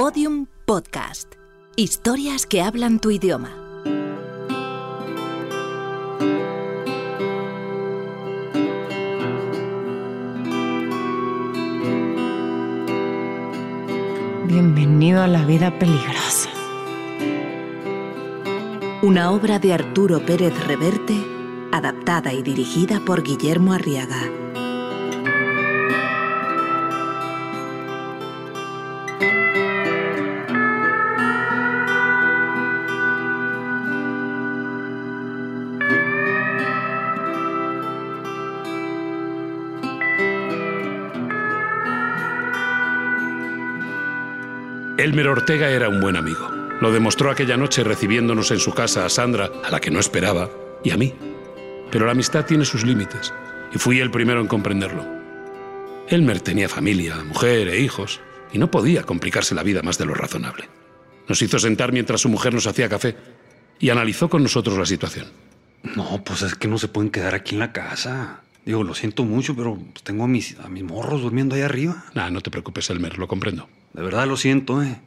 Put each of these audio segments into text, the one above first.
Podium Podcast. Historias que hablan tu idioma. Bienvenido a la vida peligrosa. Una obra de Arturo Pérez Reverte, adaptada y dirigida por Guillermo Arriaga. Elmer Ortega era un buen amigo. Lo demostró aquella noche recibiéndonos en su casa a Sandra, a la que no esperaba, y a mí. Pero la amistad tiene sus límites, y fui el primero en comprenderlo. Elmer tenía familia, mujer e hijos, y no podía complicarse la vida más de lo razonable. Nos hizo sentar mientras su mujer nos hacía café, y analizó con nosotros la situación. No, pues es que no se pueden quedar aquí en la casa. Digo, lo siento mucho, pero tengo a mis, a mis morros durmiendo ahí arriba. Nah, no te preocupes, Elmer, lo comprendo. De verdad lo siento, eh.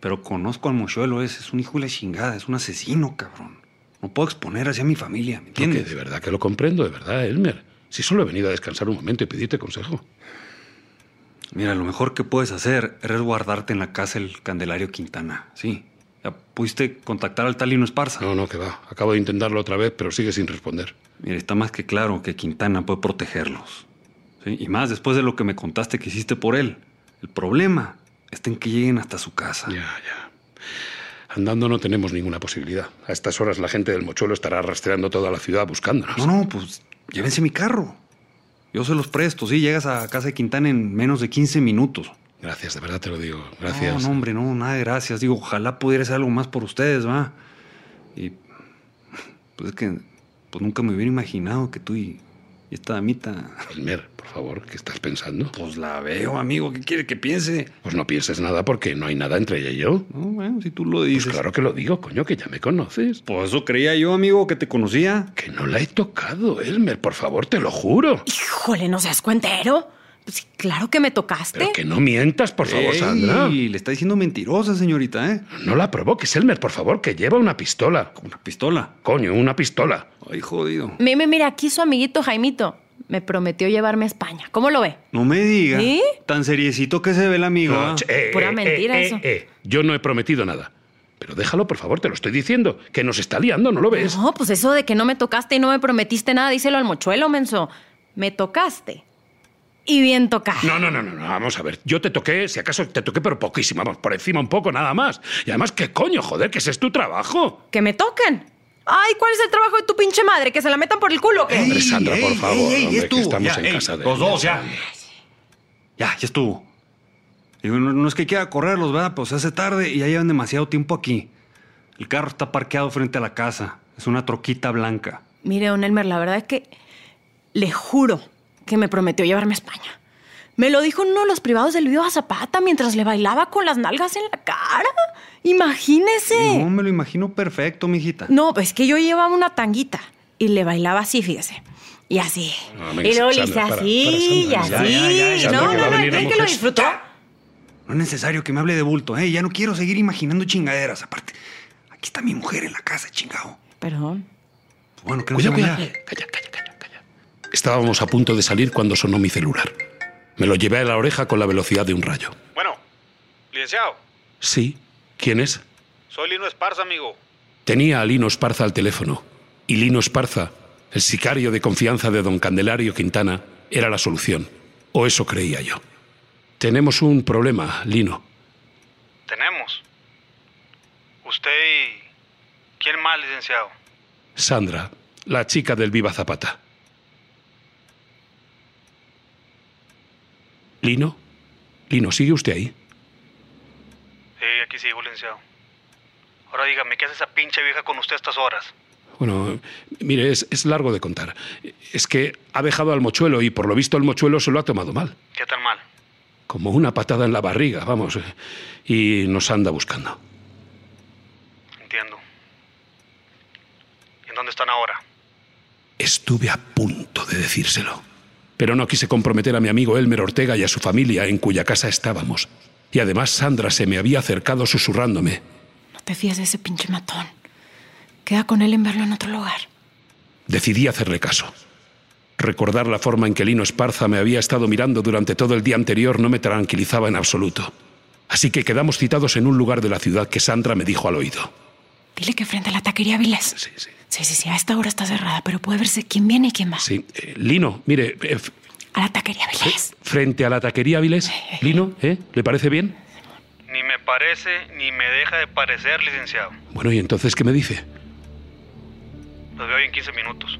Pero conozco al mochuelo ese, es un hijo de la chingada, es un asesino, cabrón. No puedo exponer así a mi familia, ¿me entiendes? de verdad que lo comprendo, de verdad, Elmer. Si solo he venido a descansar un momento y pedirte consejo. Mira, lo mejor que puedes hacer es resguardarte en la casa del Candelario Quintana, sí. ¿Ya pudiste contactar al Talino Esparza? No, no, que va. Acabo de intentarlo otra vez, pero sigue sin responder. Mira, está más que claro que Quintana puede protegerlos. ¿sí? Y más después de lo que me contaste que hiciste por él. El problema está en que lleguen hasta su casa. Ya, ya. Andando no tenemos ninguna posibilidad. A estas horas la gente del mochuelo estará rastreando toda la ciudad buscándonos. No, no, pues llévense mi carro. Yo se los presto, sí, llegas a casa de Quintana en menos de 15 minutos. Gracias, de verdad te lo digo. Gracias. No, no, hombre, no, nada de gracias. Digo, ojalá pudiera hacer algo más por ustedes, ¿va? Y pues es que pues nunca me hubiera imaginado que tú y, y esta damita... Elmer, por favor, ¿qué estás pensando? Pues la veo, amigo, ¿qué quiere que piense? Pues no pienses nada porque no hay nada entre ella y yo. No, bueno, si tú lo Pues dices. claro que lo digo, coño, que ya me conoces. Pues eso creía yo, amigo, que te conocía. Que no la he tocado, Elmer, por favor, te lo juro. Híjole, ¿no seas cuentero? Pues sí, claro que me tocaste. Pero que no mientas, por favor, Ey, Sandra. le está diciendo mentirosa, señorita, ¿eh? No la provoques, Elmer, por favor, que lleva una pistola. Una pistola. Coño, una pistola. Ay, jodido. Mire, mira, aquí su amiguito Jaimito. Me prometió llevarme a España. ¿Cómo lo ve? No me diga. ¿Sí? Tan seriecito que se ve el amigo. No, ¿ah? eh, Pura eh, mentira eh, eso. eh, eh. Yo no he prometido nada. Pero déjalo, por favor, te lo estoy diciendo. Que nos está liando, ¿no lo ves? No, pues eso de que no me tocaste y no me prometiste nada, díselo al mochuelo, menso. Me tocaste. Y bien tocado. No, no, no, no, no, vamos a ver. Yo te toqué, si acaso te toqué, pero poquísimo, vamos, por encima un poco, nada más. Y además, ¿qué coño, joder? Que ese es tu trabajo. Que me toquen. Ay, ¿cuál es el trabajo de tu pinche madre? ¿Que se la metan por el culo qué? Hombre, Sandra, por favor, hombre, ya que estuvo, estamos ya, en ey, casa de... Los dos, ya. Ya, ya estuvo. No, no es que quiera correrlos, ¿verdad? Pues se hace tarde y ya llevan demasiado tiempo aquí. El carro está parqueado frente a la casa. Es una troquita blanca. Mire, don Elmer, la verdad es que le juro que me prometió llevarme a España. Me lo dijo uno de los privados del Viva Zapata mientras le bailaba con las nalgas en la cara. Imagínese. No, me lo imagino perfecto, mijita. No, pues que yo llevaba una tanguita y le bailaba así, fíjese. Y así. No, y luego le hice para, así para, y así. ya, ya, ya, no, no, no, venir la ¿cree que lo disfrutó? No es necesario que me hable de bulto, ¿eh? Ya no quiero seguir imaginando chingaderas. Aparte, aquí está mi mujer en la casa, chingado. Perdón. Bueno, que no se vaya. Calla, calla, calla, calla. Estábamos a punto de salir cuando sonó mi celular. Me lo llevé a la oreja con la velocidad de un rayo. Bueno, licenciado, Sí, ¿quién es? soy Lino Esparza, amigo. Tenía a Lino Esparza al teléfono. Y Lino Esparza, el sicario de confianza de don Candelario Quintana, era la solución. O eso creía yo. Tenemos un problema, Lino. Tenemos. Usted y... ¿Quién más, licenciado? Sandra, la chica del Viva Zapata. ¿Lino? Lino, ¿sigue usted ahí? Sí, aquí sigo, licenciado. Ahora dígame, ¿qué hace esa pinche vieja con usted a estas horas? Bueno, mire, es, es largo de contar. Es que ha dejado al mochuelo y por lo visto el mochuelo se lo ha tomado mal. ¿Qué tan mal? Como una patada en la barriga, vamos. Y nos anda buscando. Entiendo. ¿Y en dónde están ahora? Estuve a punto de decírselo. Pero no quise comprometer a mi amigo Elmer Ortega y a su familia, en cuya casa estábamos. Y además Sandra se me había acercado susurrándome. No te fíes de ese pinche matón. Queda con él en verlo en otro lugar. Decidí hacerle caso. Recordar la forma en que Lino Esparza me había estado mirando durante todo el día anterior no me tranquilizaba en absoluto. Así que quedamos citados en un lugar de la ciudad que Sandra me dijo al oído. Dile que frente a la taquería Viles. Sí, sí. Sí, sí, sí, a esta hora está cerrada, pero puede verse quién viene y quién va. Sí. Eh, Lino, mire, eh, A la taquería Viles. frente a la taquería Viles. Lino, ¿eh? ¿Le parece bien? Ni me parece ni me deja de parecer, licenciado. Bueno, ¿y entonces qué me dice? Los veo en 15 minutos.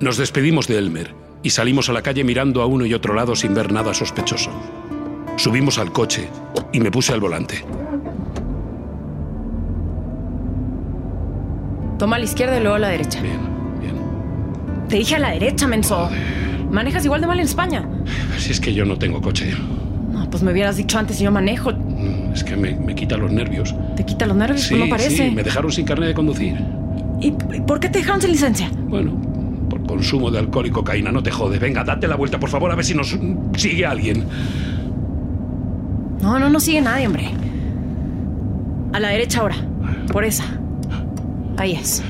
Nos despedimos de Elmer y salimos a la calle mirando a uno y otro lado sin ver nada sospechoso. Subimos al coche y me puse al volante. Toma a la izquierda y luego a la derecha. Bien, bien. Te dije a la derecha, menso. Manejas igual de mal en España. Si es que yo no tengo coche. No, pues me hubieras dicho antes y yo manejo. Mm, Es que me, me quita los nervios. Te quita los nervios, Sí, no parece. sí, me dejaron sin carnet de conducir. ¿Y y por qué te dejaron sin licencia? Bueno, por consumo de alcohol y cocaína, no te jode. Venga, date la vuelta, por favor, a ver si nos sigue alguien. No, no, no sigue nadie, hombre. A la derecha ahora. Por esa. Ahí es.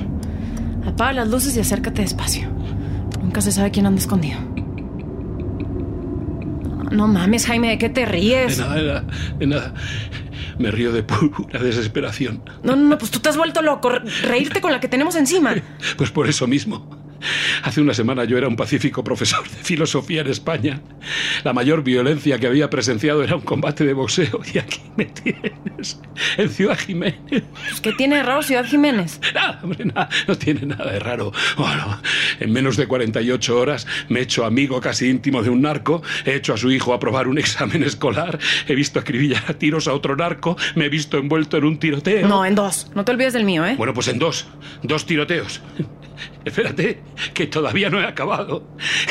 Apaga las luces y acércate despacio. Nunca se sabe quién anda escondido. No mames, Jaime, ¿de qué te De ríes? nada, de nada, de nada. Me río de pura desesperación. No, no, no, pues tú te has vuelto loco. Reírte con la que tenemos encima. Pues por eso mismo. Hace una semana yo era un pacífico profesor de filosofía en España. La mayor violencia que había presenciado era un combate de boxeo y aquí me tienes, en Ciudad Jiménez. Pues, ¿Qué tiene raro Ciudad Jiménez? Nada, hombre, nada, no tiene nada de raro. Bueno, en menos de 48 horas me he hecho amigo casi íntimo de un narco, he hecho a su hijo aprobar un examen escolar, he visto acribillar a tiros a otro narco, me he visto envuelto en un tiroteo. No, en dos. No te olvides del mío, ¿eh? Bueno, pues en dos, dos tiroteos. Espérate, que todavía no he acabado.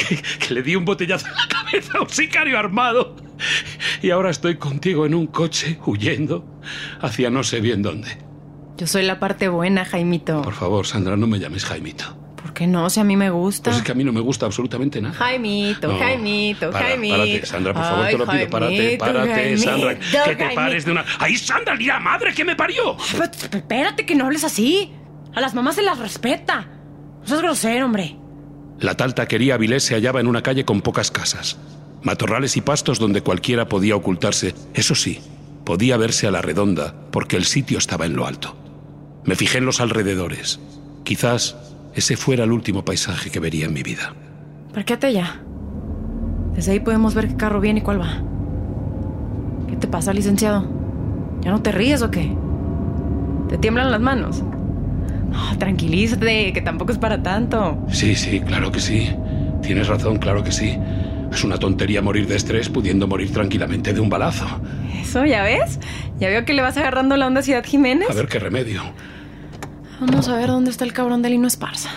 Que, que le di un botellazo en la cabeza a un sicario armado. Y ahora estoy contigo en un coche, huyendo hacia no sé bien dónde. Yo soy la parte buena, Jaimito. Por favor, Sandra, no me llames Jaimito. ¿Por qué no? Si a mí me gusta. Pues es que a mí no me gusta absolutamente nada. Jaimito, No, Jaimito, para, Jaimito. Párate, Sandra, por favor, Ay, te lo pido. Párate, párate, Jaimito, Sandra. Que te pares de una. ¡Ay, Sandra, la madre que me parió! Espérate que no hables así. A las mamás se las respeta. No seas grosero, hombre. La tal taquería Avilés se hallaba en una calle con pocas casas. Matorrales y pastos donde cualquiera podía ocultarse. Eso sí, podía verse a la redonda, porque el sitio estaba en lo alto. Me fijé en los alrededores. Quizás ese fuera el último paisaje que vería en mi vida. Parquéate ya. Desde ahí podemos ver qué carro viene y cuál va. ¿Qué te pasa, licenciado? ¿Ya no te ríes o qué? ¿Te tiemblan las manos? No, tranquilízate, que tampoco es para tanto. Sí, sí, claro que sí. Tienes razón, claro que sí. Es una tontería morir de estrés pudiendo morir tranquilamente de un balazo. Eso, ¿ya ves? Ya veo que le vas agarrando la onda a Ciudad Jiménez. A ver qué remedio. Vamos a ver dónde está el cabrón de Lino Esparza.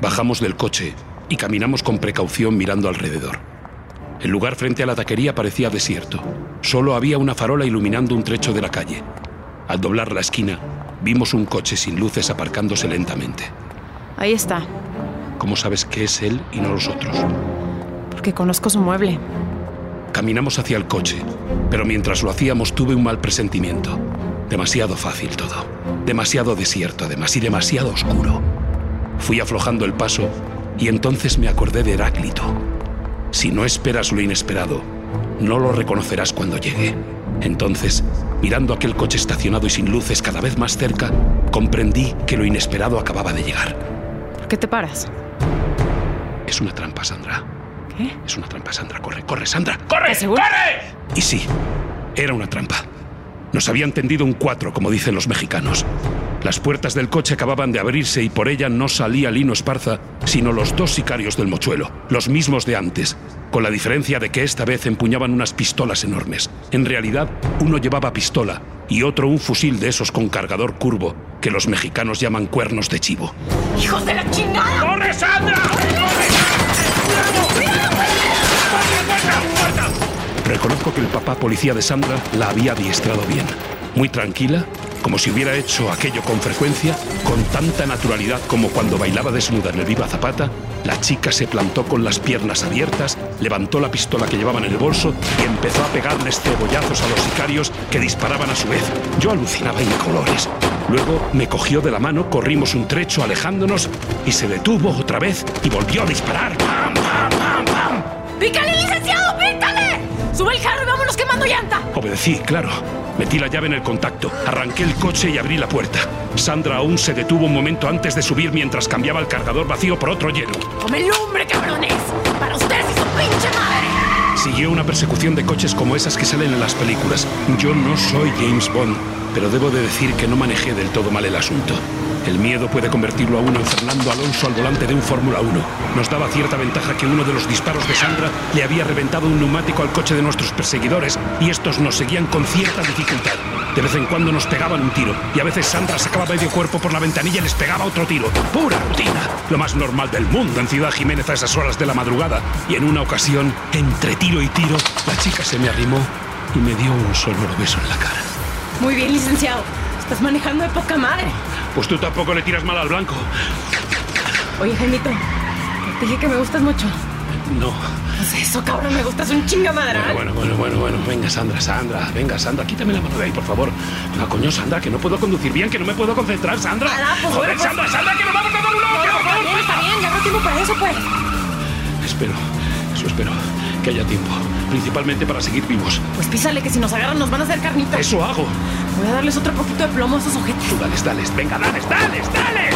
Bajamos del coche y caminamos con precaución mirando alrededor. El lugar frente a la taquería parecía desierto. Solo había una farola iluminando un trecho de la calle. Al doblar la esquina, vimos un coche sin luces aparcándose lentamente. Ahí está, ¿Cómo sabes que es él y no los otros? porque conozco su mueble. Caminamos hacia el coche, pero mientras lo hacíamos tuve un mal presentimiento. Demasiado fácil todo. Demasiado desierto, además, y demasiado oscuro. Fui aflojando el paso y entonces me acordé de Heráclito. Si no esperas lo inesperado, no lo reconocerás cuando llegue. Entonces, mirando aquel coche estacionado y sin luces cada vez más cerca, comprendí que lo inesperado acababa de llegar. ¿Por qué te paras? Es una trampa, Sandra. ¿Qué? Es una trampa, Sandra. Corre, corre, Sandra. ¡Corre! ¡Corre! Y sí, era una trampa. Nos habían tendido un cuatro, como dicen los mexicanos. Las puertas del coche acababan de abrirse y por ella no salía Lino Esparza, sino los dos sicarios del mochuelo, los mismos de antes, con la diferencia de que esta vez empuñaban unas pistolas enormes. En realidad, uno llevaba pistola y otro un fusil de esos con cargador curvo, que los mexicanos llaman cuernos de chivo. ¡Hijos de la chingada! ¡Corre, Sandra! Reconozco que el papá policía de Sandra la había adiestrado bien. Muy tranquila, como si hubiera hecho aquello con frecuencia, con tanta naturalidad como cuando bailaba desnuda en el Viva Zapata, la chica se plantó con las piernas abiertas, levantó la pistola que llevaba en el bolso y empezó a pegarles cebollazos a los sicarios que disparaban a su vez. Yo alucinaba en colores. Luego me cogió de la mano, corrimos un trecho alejándonos y se detuvo otra vez y volvió a disparar. ¡Pam, pam, pam, pam! ¡Pícale, licenciado! ¡Pícale! ¡Sube el carro y vámonos quemando llanta! Obedecí, claro. Metí la llave en el contacto, arranqué el coche y abrí la puerta. Sandra aún se detuvo un momento antes de subir mientras cambiaba el cargador vacío por otro lleno. ¡Come lumbre, cabrones! ¡Para ustedes y su pinche madre! Siguió una persecución de coches como esas que salen en las películas. Yo no soy James Bond, pero debo de decir que no manejé del todo mal el asunto. El miedo puede convertirlo a uno en Fernando Alonso al volante de un Fórmula 1. Nos daba cierta ventaja que uno de los disparos de Sandra le había reventado un neumático al coche de nuestros perseguidores y estos nos seguían con cierta dificultad. De vez en cuando nos pegaban un tiro y a veces Sandra sacaba medio cuerpo por la ventanilla y les pegaba otro tiro. Pura rutina. Lo más normal del mundo en Ciudad Jiménez a esas horas de la madrugada. Y en una ocasión, entre tiro y tiro, la chica se me arrimó y me dio un sonoro beso en la cara. Muy bien, licenciado. Estás manejando de poca madre. Pues tú tampoco le tiras mal al blanco. Oye, Jaimito, te dije que me gustas mucho. No. Pues eso, cabrón, me gustas un chingamadral. Bueno, bueno, bueno, bueno, bueno. Venga, Sandra, Sandra. Venga, Sandra, quítame la mano de ahí, por favor. No, coño, Sandra, que no puedo conducir bien, que no me puedo concentrar, Sandra. Pues, Joder, pues- Sandra, Sandra, que nos vamos a dar un No, está favor. bien, está bien, ya no tengo para eso, pues. Espero, eso espero, que haya tiempo. Principalmente para seguir vivos. Pues písale que si nos agarran nos van a hacer carnitas. Eso hago. Voy a darles otro poquito de plomo a esos ojetes. Tú dales, dales, venga, dales, dales, dales.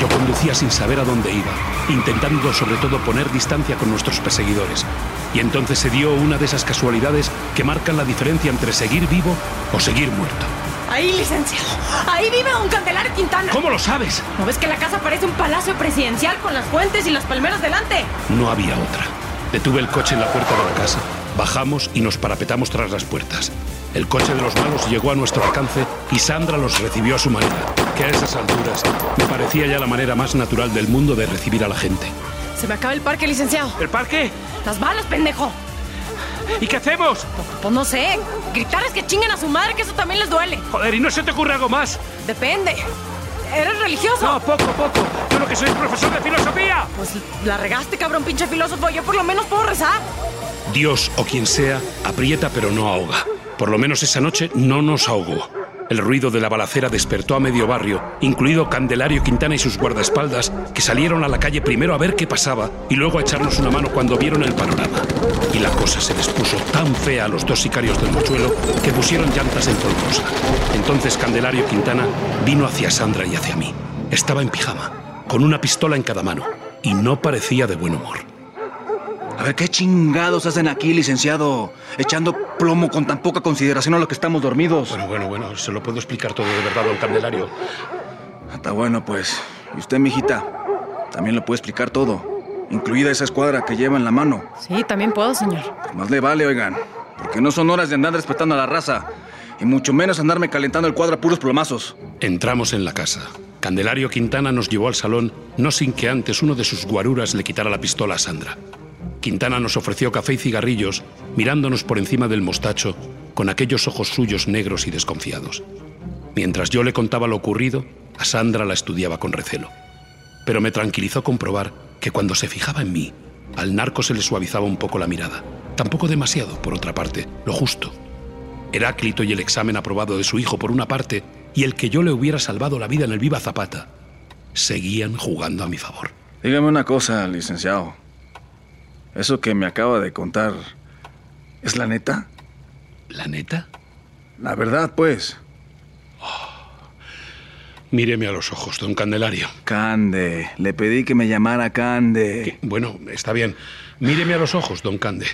Yo conducía sin saber a dónde iba, intentando sobre todo poner distancia con nuestros perseguidores. Y entonces se dio una de esas casualidades que marcan la diferencia entre seguir vivo o seguir muerto. Ahí, licenciado. Ahí vive don Candelario Quintana. ¿Cómo lo sabes? ¿No ves que la casa parece un palacio presidencial con las fuentes y las palmeras delante? No había otra. Detuve el coche en la puerta de la casa. Bajamos y nos parapetamos tras las puertas. El coche de los malos llegó a nuestro alcance y Sandra los recibió a su manera, que a esas alturas me parecía ya la manera más natural del mundo de recibir a la gente. Se me acaba el parque, licenciado. ¿El parque? Las balas, pendejo. ¿Y qué hacemos? Pues no sé. Gritarles que chinguen a su madre, que eso también les duele. Joder, ¿y no se te ocurre algo más? Depende. ¿Eres religioso? No, poco, poco. Yo lo que soy es profesor de filosofía. Pues la regaste, cabrón, pinche filósofo. Yo por lo menos puedo rezar. Dios o quien sea, aprieta pero no ahoga. Por lo menos esa noche no nos ahogó. El ruido de la balacera despertó a medio barrio, incluido Candelario Quintana y sus guardaespaldas, que salieron a la calle primero a ver qué pasaba y luego a echarnos una mano cuando vieron el panorama. Y la cosa se les puso tan fea a los dos sicarios del mochuelo que pusieron llantas en polvosa. Entonces Candelario Quintana vino hacia Sandra y hacia mí. Estaba en pijama, con una pistola en cada mano, y no parecía de buen humor. A ver, ¿qué chingados hacen aquí, licenciado? Echando plomo con tan poca consideración a lo que estamos dormidos. Bueno, bueno, bueno, se lo puedo explicar todo de verdad, don Candelario. Está bueno, pues. Y usted, mijita, también lo puede explicar todo. Incluida esa escuadra que lleva en la mano. Sí, también puedo, señor. Pues más le vale, oigan. Porque no son horas de andar respetando a la raza. Y mucho menos andarme calentando el cuadro a puros plomazos. Entramos en la casa. Candelario Quintana nos llevó al salón, no sin que antes uno de sus guaruras le quitara la pistola a Sandra. Quintana nos ofreció café y cigarrillos, mirándonos por encima del mostacho, con aquellos ojos suyos negros y desconfiados. Mientras yo le contaba lo ocurrido, a Sandra la estudiaba con recelo. Pero me tranquilizó comprobar que cuando se fijaba en mí, al narco se le suavizaba un poco la mirada. Tampoco demasiado, por otra parte, lo justo. Heráclito y el examen aprobado de su hijo por una parte y el que yo le hubiera salvado la vida en el Viva Zapata seguían jugando a mi favor. Dígame una cosa, licenciado. Eso que me acaba de contar, ¿es la neta? ¿La neta? La verdad, pues. Míreme a los ojos, don Candelario. Cande. Le pedí que me llamara Cande. Bueno, está bien. Míreme a los ojos, don Cande.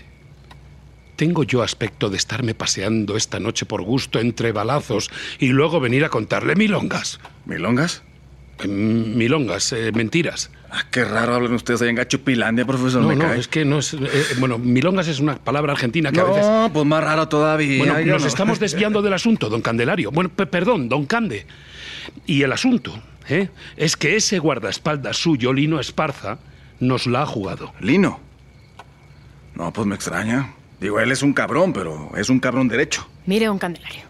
¿Tengo yo aspecto de estarme paseando esta noche por gusto entre balazos y luego venir a contarle milongas? ¿Milongas? Eh, milongas, eh, mentiras. Ah, qué raro hablan ustedes ahí en Gachupilandia, profesor. No, me no, cae. es que no es... eh, bueno, milongas es una palabra argentina que a veces... No, pues más raro todavía. Bueno, nos no. estamos desviando del asunto, don Candelario. Bueno, pe- perdón, don Cande. Y el asunto ¿eh? es que ese guardaespaldas suyo, Lino Esparza, nos la ha jugado. ¿Lino? No, pues me extraña. Digo, él es un cabrón, pero es un cabrón derecho. Mire, don Candelario.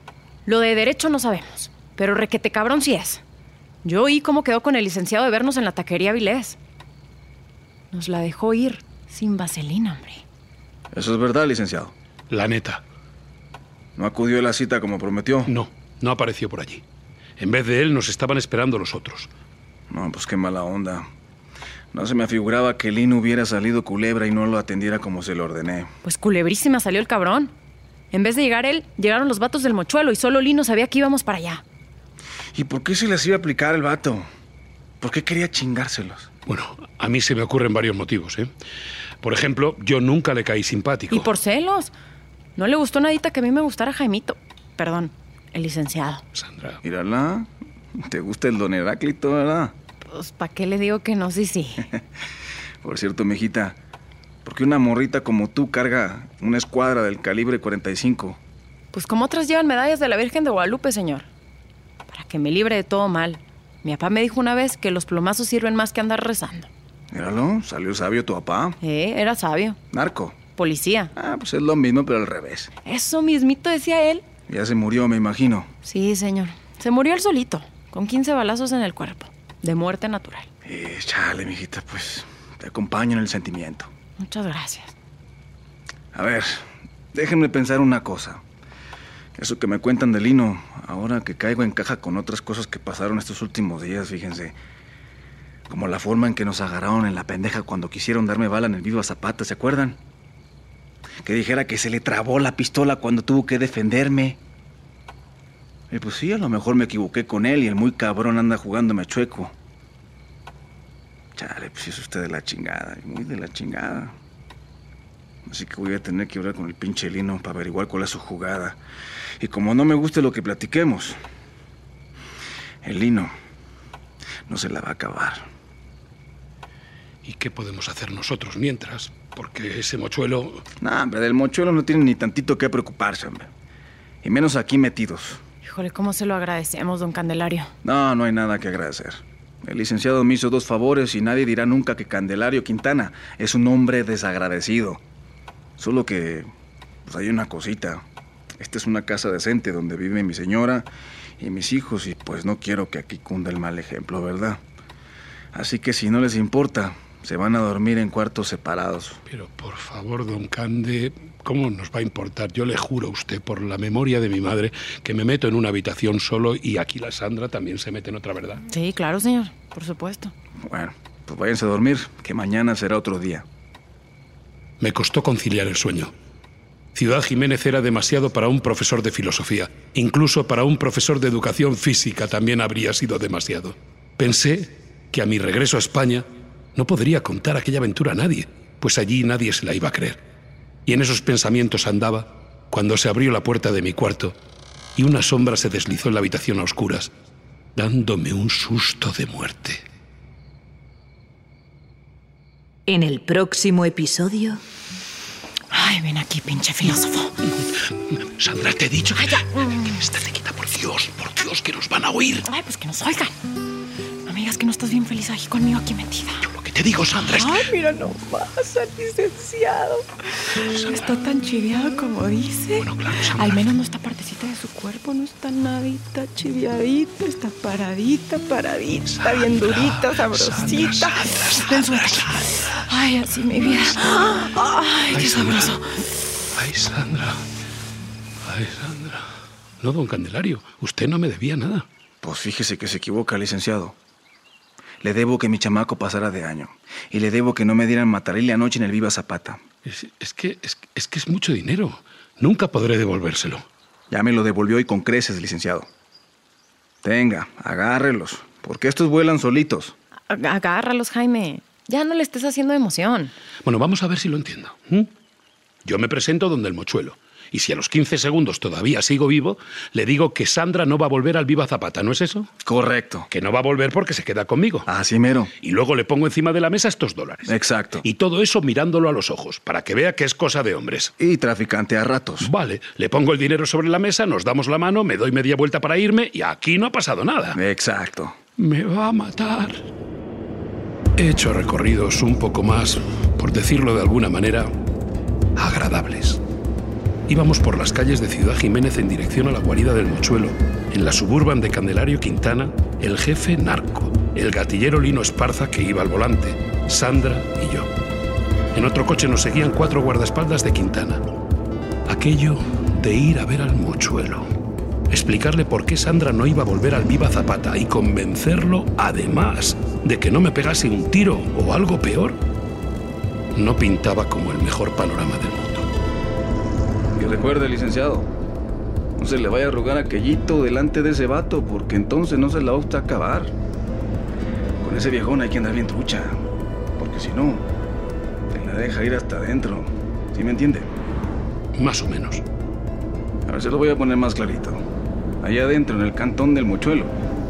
Lo de derecho no sabemos. Pero requete cabrón sí es. Yo oí cómo quedó con el licenciado de vernos en la taquería Vilés. Nos la dejó ir sin vaselina, hombre. Eso es verdad, licenciado. La neta. ¿No acudió a la cita como prometió? No, no apareció por allí. En vez de él nos estaban esperando los otros. No, pues qué mala onda. No se me afiguraba que Lino hubiera salido culebra y no lo atendiera como se lo ordené. Pues culebrísima salió el cabrón. En vez de llegar él, llegaron los vatos del mochuelo y solo Lino sabía que íbamos para allá. ¿Y por qué se les iba a aplicar el vato? ¿Por qué quería chingárselos? Bueno, a mí se me ocurren varios motivos, ¿eh? Por ejemplo, yo nunca le caí simpático. Y por celos. No le gustó nadita que a mí me gustara Jaimito. Perdón, el licenciado. Sandra. Mírala. ¿Te gusta el don Heráclito, verdad? Pues, ¿para qué le digo que no? Sí, sí. Por cierto, mijita, ¿por qué una morrita como tú carga una escuadra del calibre 45? Pues como otras llevan medallas de la Virgen de Guadalupe, señor. Que me libre de todo mal. Mi papá me dijo una vez que los plomazos sirven más que andar rezando. Míralo, salió sabio tu papá. Eh, era sabio. Narco. Policía. Ah, pues es lo mismo, pero al revés. Eso mismito decía él. Ya se murió, me imagino. Sí, señor. Se murió él solito, con 15 balazos en el cuerpo. De muerte natural. Eh, chale, mijita, pues te acompaño en el sentimiento. Muchas gracias. A ver, déjenme pensar una cosa. Eso que me cuentan de Lino, ahora que caigo en caja con otras cosas que pasaron estos últimos días, fíjense. Como la forma en que nos agarraron en la pendeja cuando quisieron darme bala en el Viva Zapata, ¿se acuerdan? Que dijera que se le trabó la pistola cuando tuvo que defenderme. Y pues sí, a lo mejor me equivoqué con él y el muy cabrón anda jugándome chueco. Chale, pues es usted de la chingada, muy de la chingada. Así que voy a tener que hablar con el pinche Lino para averiguar cuál es su jugada. Y como no me guste lo que platiquemos, el Lino no se la va a acabar. ¿Y qué podemos hacer nosotros mientras? Porque ese mochuelo... No, hombre, del mochuelo no tiene ni tantito que preocuparse, hombre. Y menos aquí metidos. Híjole, ¿cómo se lo agradecemos, don Candelario? No, no hay nada que agradecer. El licenciado me hizo dos favores y nadie dirá nunca que Candelario Quintana es un hombre desagradecido. Solo que, pues hay una cosita. Esta es una casa decente donde vive mi señora y mis hijos y pues no quiero que aquí cunda el mal ejemplo, ¿verdad? Así que si no les importa, se van a dormir en cuartos separados. Pero por favor, don Cande, ¿cómo nos va a importar? Yo le juro a usted, por la memoria de mi madre, que me meto en una habitación solo y aquí la Sandra también se mete en otra, ¿verdad? Sí, claro, señor. Por supuesto. Bueno, pues váyanse a dormir, que mañana será otro día. Me costó conciliar el sueño. Ciudad Jiménez era demasiado para un profesor de filosofía. Incluso para un profesor de educación física también habría sido demasiado. Pensé que a mi regreso a España no podría contar aquella aventura a nadie, pues allí nadie se la iba a creer. Y en esos pensamientos andaba cuando se abrió la puerta de mi cuarto y una sombra se deslizó en la habitación a oscuras, dándome un susto de muerte. En el próximo episodio... Ay, ven aquí, pinche filósofo. Sandra, te he dicho que... Estate quita, por Dios, por Dios, que nos van a oír. Ay, pues que nos oigan. No me digas que no estás bien feliz aquí conmigo, aquí metida. Lo que te digo, Sandra, es que... Ay, mira nomás al licenciado. Está tan chiviado como dice. Bueno, claro, Sandra. Al menos no está partecita de su cuerpo, no está nadita chiviadita, está paradita, paradita, está bien durita, sabrosita. Sandra, Sandra, Ay, así mi vida. Ay, qué sabroso. Ay, Sandra. Ay, Sandra. No, don Candelario, usted no me debía nada. Pues fíjese que se equivoca, licenciado. Le debo que mi chamaco pasara de año. Y le debo que no me dieran matarile anoche en el Viva Zapata. Es, es que, es, es que es mucho dinero. Nunca podré devolvérselo. Ya me lo devolvió y con creces, licenciado. Tenga, agárrelos, porque estos vuelan solitos. Ag- Agárralos, Jaime. Ya no le estés haciendo emoción. Bueno, vamos a ver si lo entiendo. Yo me presento donde el mochuelo. Y si a los 15 segundos todavía sigo vivo, le digo que Sandra no va a volver al Viva Zapata, ¿no es eso? Correcto. Que no va a volver porque se queda conmigo. Así mero. Y luego le pongo encima de la mesa estos dólares. Exacto. Y todo eso mirándolo a los ojos, para que vea que es cosa de hombres. Y traficante a ratos. Vale, le pongo el dinero sobre la mesa, nos damos la mano, me doy media vuelta para irme y aquí no ha pasado nada. Exacto. Me va a matar. He hecho recorridos un poco más, por decirlo de alguna manera, agradables. Íbamos por las calles de Ciudad Jiménez en dirección a la guarida del mochuelo, en la suburban de Candelario Quintana, el jefe narco, el gatillero Lino Esparza que iba al volante, Sandra y yo. En otro coche nos seguían cuatro guardaespaldas de Quintana. Aquello de ir a ver al mochuelo, explicarle por qué Sandra no iba a volver al Viva Zapata y convencerlo, además, de que no me pegase un tiro o algo peor, no pintaba como el mejor panorama del mundo. Que recuerde, licenciado, no se le vaya a arrugar aquellito delante de ese vato, porque entonces no se la va a acabar. Con ese viejón hay que andar bien trucha, porque si no, te la deja ir hasta adentro. ¿Sí me entiende? Más o menos. A ver, se lo voy a poner más clarito. Allá adentro, en el cantón del mochuelo,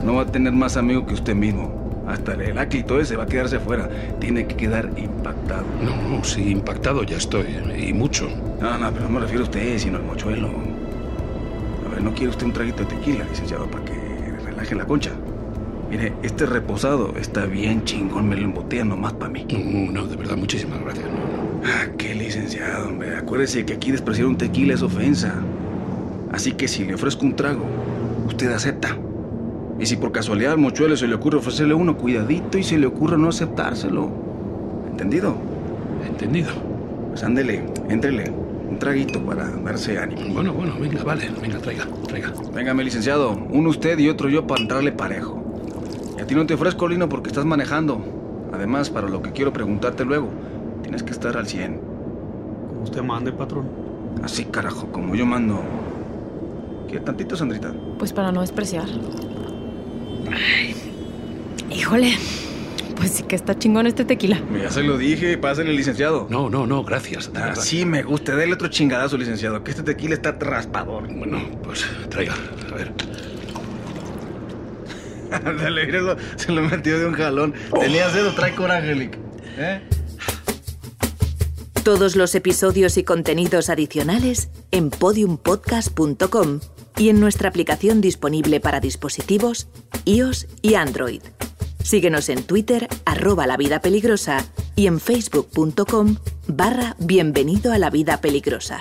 no va a tener más amigo que usted mismo. Hasta el Heráclito ese va a quedarse afuera. Tiene que quedar impactado. No, no, sí, impactado ya estoy, y mucho. No, no, pero no me refiero a usted, sino al mochuelo. A ver, ¿no quiere usted un traguito de tequila, licenciado, para que relaje la concha? Mire, este reposado está bien chingón, me lo embotea nomás para mí. No, no, de verdad, muchísimas gracias. Ah, qué licenciado, hombre. Acuérdese que aquí despreciar un tequila es ofensa. Así que si le ofrezco un trago, usted acepta. Y si por casualidad al mochuelo se le ocurre ofrecerle uno, cuidadito y se le ocurre no aceptárselo. ¿Entendido? Entendido. Pues ándele, éntrele. Un traguito para darse ánimo. Bueno, bueno, venga, vale, venga, traiga, traiga. Véngame, licenciado. Uno usted y otro yo para entrarle parejo. Y a ti no te ofrezco, Lino, porque estás manejando. Además, para lo que quiero preguntarte luego, tienes que estar al 100. Como usted mande, patrón. Así, carajo, como yo mando. ¿Qué tantito, Sandrita? Pues para no despreciar. Ay, híjole, pues sí que está chingón este tequila. Ya se lo dije, pásale, licenciado. No, no, no, gracias. Así me gusta. Dele otro chingadazo, licenciado, que este tequila está raspador. Bueno, pues traiga, a ver. Dale, mira se lo metió de un jalón. Tenía dedo, trae coraje, Lick. ¿Eh? Todos los episodios y contenidos adicionales en podiumpodcast.com y en nuestra aplicación disponible para dispositivos iOS y Android. Síguenos en Twitter, arroba la y en facebook.com barra bienvenido a la vida peligrosa.